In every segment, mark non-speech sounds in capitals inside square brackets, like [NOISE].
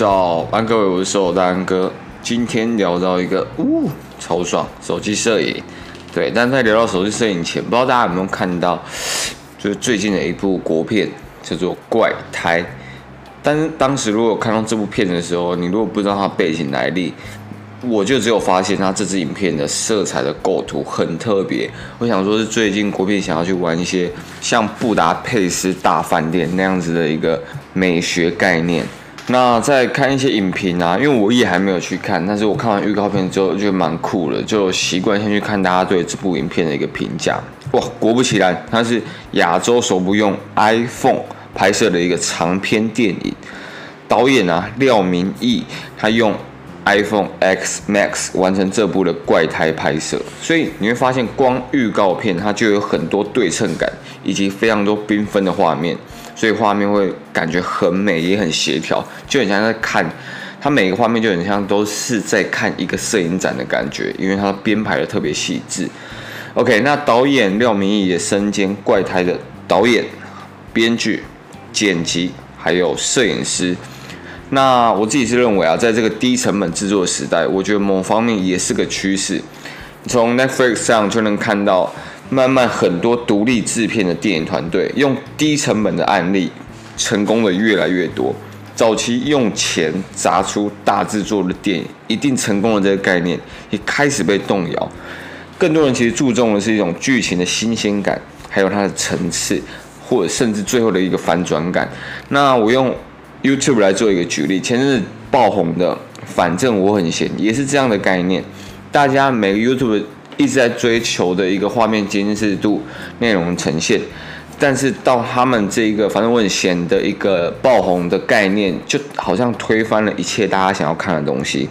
早安，各位，我是手大安哥。今天聊到一个，呜，超爽，手机摄影。对，但在聊到手机摄影前，不知道大家有没有看到，就是最近的一部国片叫做《怪胎》。但是当时如果看到这部片的时候，你如果不知道它背景来历，我就只有发现它这支影片的色彩的构图很特别。我想说，是最近国片想要去玩一些像布达佩斯大饭店那样子的一个美学概念。那在看一些影评啊，因为我也还没有去看，但是我看完预告片之后就蛮酷的，就习惯先去看大家对这部影片的一个评价。哇，果不其然，它是亚洲首部用 iPhone 拍摄的一个长篇电影。导演啊，廖明义，他用。iPhone X Max 完成这部的怪胎拍摄，所以你会发现光预告片它就有很多对称感，以及非常多缤纷的画面，所以画面会感觉很美，也很协调，就很像在看它每个画面就很像都是在看一个摄影展的感觉，因为它编排的特别细致。OK，那导演廖明义也身兼怪胎的导演、编剧、剪辑，还有摄影师。那我自己是认为啊，在这个低成本制作的时代，我觉得某方面也是个趋势。从 Netflix 上就能看到，慢慢很多独立制片的电影团队用低成本的案例，成功的越来越多。早期用钱砸出大制作的电影，一定成功的这个概念也开始被动摇。更多人其实注重的是一种剧情的新鲜感，还有它的层次，或者甚至最后的一个反转感。那我用。YouTube 来做一个举例，前阵子爆红的，反正我很闲，也是这样的概念。大家每个 YouTube 一直在追求的一个画面精致度、内容呈现，但是到他们这一个反正我很闲的一个爆红的概念，就好像推翻了一切大家想要看的东西。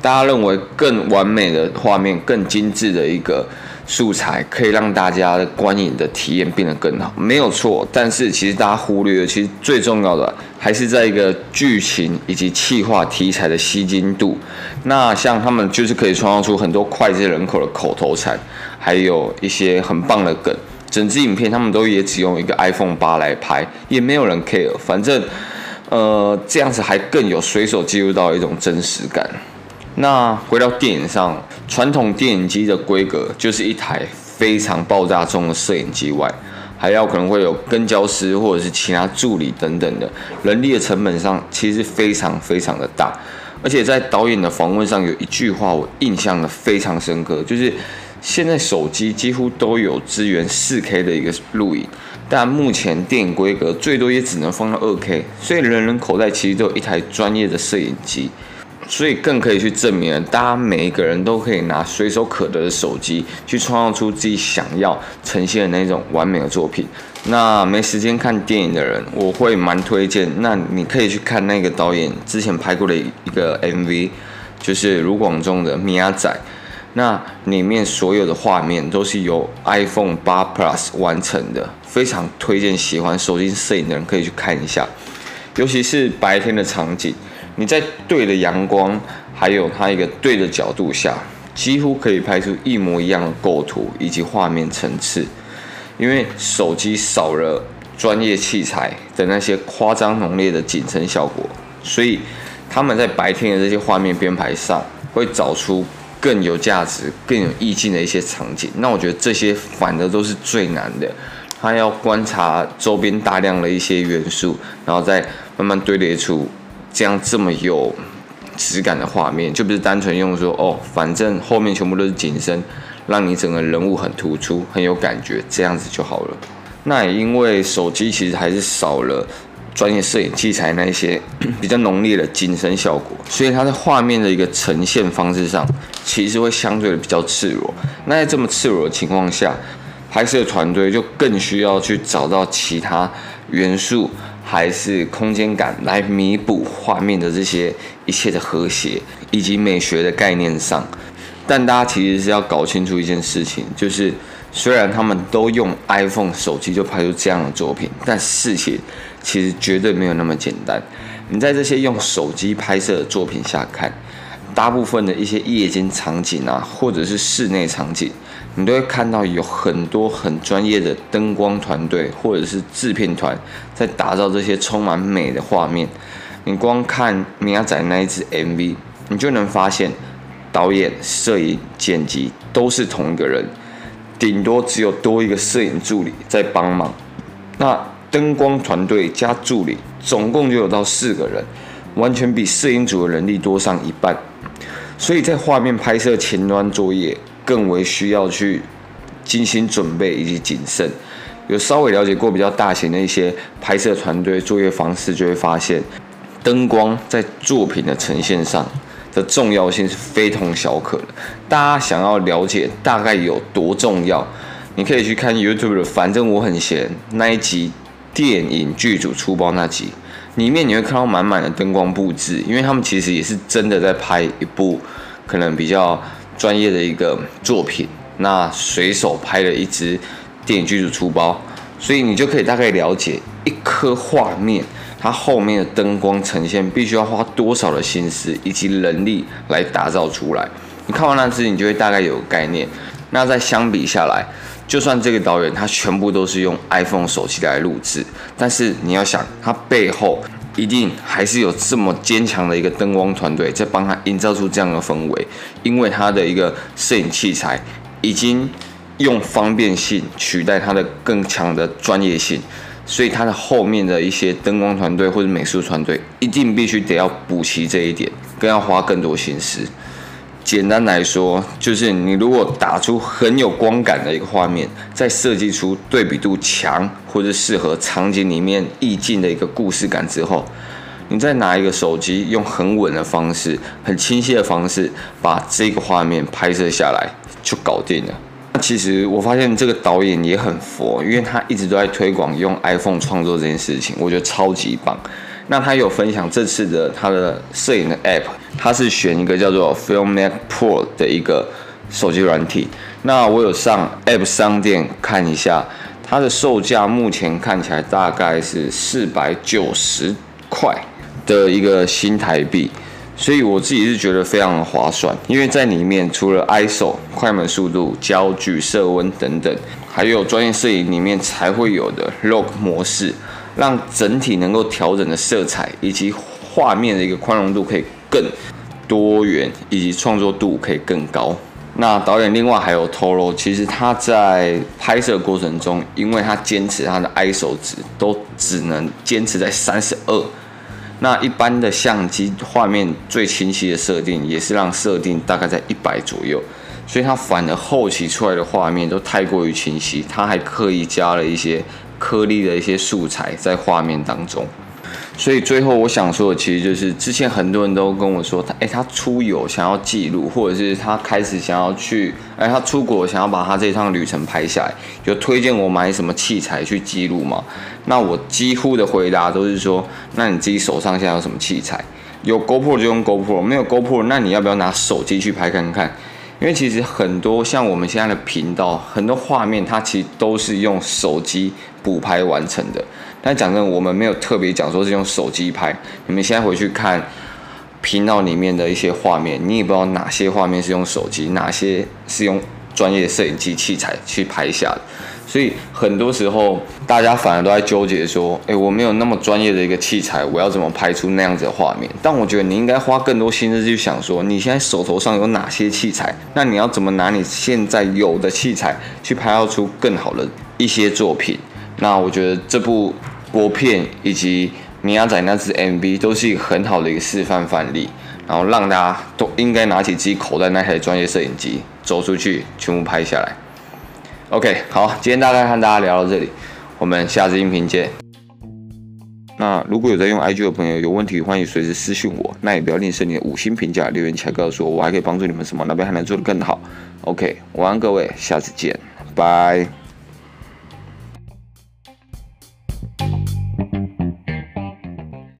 大家认为更完美的画面、更精致的一个素材，可以让大家的观影的体验变得更好，没有错。但是其实大家忽略了，其实最重要的还是在一个剧情以及企划题材的吸睛度。那像他们就是可以创造出很多脍炙人口的口头禅，还有一些很棒的梗。整支影片他们都也只用一个 iPhone 八来拍，也没有人 care。反正呃这样子还更有随手记录到一种真实感。那回到电影上，传统电影机的规格就是一台非常爆炸重的摄影机外，还要可能会有跟焦师或者是其他助理等等的，人力的成本上其实非常非常的大。而且在导演的访问上有一句话我印象的非常深刻，就是现在手机几乎都有支援 4K 的一个录影，但目前电影规格最多也只能放到 2K，所以人人口袋其实都有一台专业的摄影机。所以更可以去证明，大家每一个人都可以拿随手可得的手机去创造出自己想要呈现的那种完美的作品。那没时间看电影的人，我会蛮推荐。那你可以去看那个导演之前拍过的一个 MV，就是卢广仲的《米亚仔》。那里面所有的画面都是由 iPhone 八 Plus 完成的，非常推荐喜欢手机摄影的人可以去看一下，尤其是白天的场景。你在对的阳光，还有它一个对的角度下，几乎可以拍出一模一样的构图以及画面层次。因为手机少了专业器材的那些夸张浓烈的景深效果，所以他们在白天的这些画面编排上，会找出更有价值、更有意境的一些场景。那我觉得这些反而都是最难的，他要观察周边大量的一些元素，然后再慢慢堆叠出。这样这么有质感的画面，就不是单纯用说哦，反正后面全部都是景深，让你整个人物很突出，很有感觉，这样子就好了。那也因为手机其实还是少了专业摄影器材那一些 [COUGHS] 比较浓烈的景深效果，所以它在画面的一个呈现方式上，其实会相对的比较赤裸。那在这么赤裸的情况下，拍摄团队就更需要去找到其他元素。还是空间感来弥补画面的这些一切的和谐以及美学的概念上，但大家其实是要搞清楚一件事情，就是虽然他们都用 iPhone 手机就拍出这样的作品，但事情其实绝对没有那么简单。你在这些用手机拍摄的作品下看，大部分的一些夜间场景啊，或者是室内场景。你都会看到有很多很专业的灯光团队或者是制片团在打造这些充满美的画面，你光看米亚仔那一支 MV，你就能发现导演、摄影、剪辑都是同一个人，顶多只有多一个摄影助理在帮忙。那灯光团队加助理总共就有到四个人，完全比摄影组的人力多上一半。所以在画面拍摄前端作业更为需要去精心准备以及谨慎。有稍微了解过比较大型的一些拍摄团队作业方式，就会发现灯光在作品的呈现上的重要性是非同小可的。大家想要了解大概有多重要，你可以去看 YouTube 的，反正我很闲那一集电影剧组出包那集，里面你会看到满满的灯光布置，因为他们其实也是真的在拍一部可能比较专业的一个作品，那随手拍了一支。电影剧组出包，所以你就可以大概了解一颗画面，它后面的灯光呈现必须要花多少的心思以及人力来打造出来。你看完那支，你就会大概有个概念。那再相比下来，就算这个导演他全部都是用 iPhone 手机来录制，但是你要想，他背后一定还是有这么坚强的一个灯光团队在帮他营造出这样的氛围，因为他的一个摄影器材已经。用方便性取代它的更强的专业性，所以它的后面的一些灯光团队或者美术团队一定必须得要补齐这一点，更要花更多心思。简单来说，就是你如果打出很有光感的一个画面，再设计出对比度强或者适合场景里面意境的一个故事感之后，你再拿一个手机，用很稳的方式、很清晰的方式把这个画面拍摄下来，就搞定了。那其实我发现这个导演也很佛，因为他一直都在推广用 iPhone 创作这件事情，我觉得超级棒。那他有分享这次的他的摄影的 App，他是选一个叫做 Filmic Pro 的一个手机软体。那我有上 App 商店看一下，它的售价目前看起来大概是四百九十块的一个新台币。所以我自己是觉得非常的划算，因为在里面除了 ISO、快门速度、焦距、色温等等，还有专业摄影里面才会有的 RAW 模式，让整体能够调整的色彩以及画面的一个宽容度可以更多元，以及创作度可以更高。那导演另外还有透露，其实他在拍摄过程中，因为他坚持他的 ISO 值都只能坚持在三十二。那一般的相机画面最清晰的设定，也是让设定大概在一百左右，所以他反而后期出来的画面都太过于清晰，他还刻意加了一些颗粒的一些素材在画面当中。所以最后我想说的，其实就是之前很多人都跟我说，他诶，他出游想要记录，或者是他开始想要去，诶，他出国想要把他这趟旅程拍下来，就推荐我买什么器材去记录嘛？那我几乎的回答都是说，那你自己手上现在有什么器材？有 GoPro 就用 GoPro，没有 GoPro，那你要不要拿手机去拍看看？因为其实很多像我们现在的频道，很多画面它其实都是用手机补拍完成的。但讲真，我们没有特别讲说是用手机拍。你们现在回去看频道里面的一些画面，你也不知道哪些画面是用手机，哪些是用专业摄影机器材去拍下的。所以很多时候大家反而都在纠结说：“诶，我没有那么专业的一个器材，我要怎么拍出那样子的画面？”但我觉得你应该花更多心思去想说，你现在手头上有哪些器材，那你要怎么拿你现在有的器材去拍到出更好的一些作品？那我觉得这部。国片以及米亚仔那支 MV 都是一个很好的一个示范范例，然后让大家都应该拿起自己口袋那台专业摄影机，走出去全部拍下来。OK，好，今天大概和大家聊到这里，我们下次音频见。那如果有在用 IG 的朋友有问题，欢迎随时私信我，那也不要吝啬你的五星评价，留言起来告诉我，我还可以帮助你们什么，那边还能做得更好。OK，晚安各位，下次见，拜。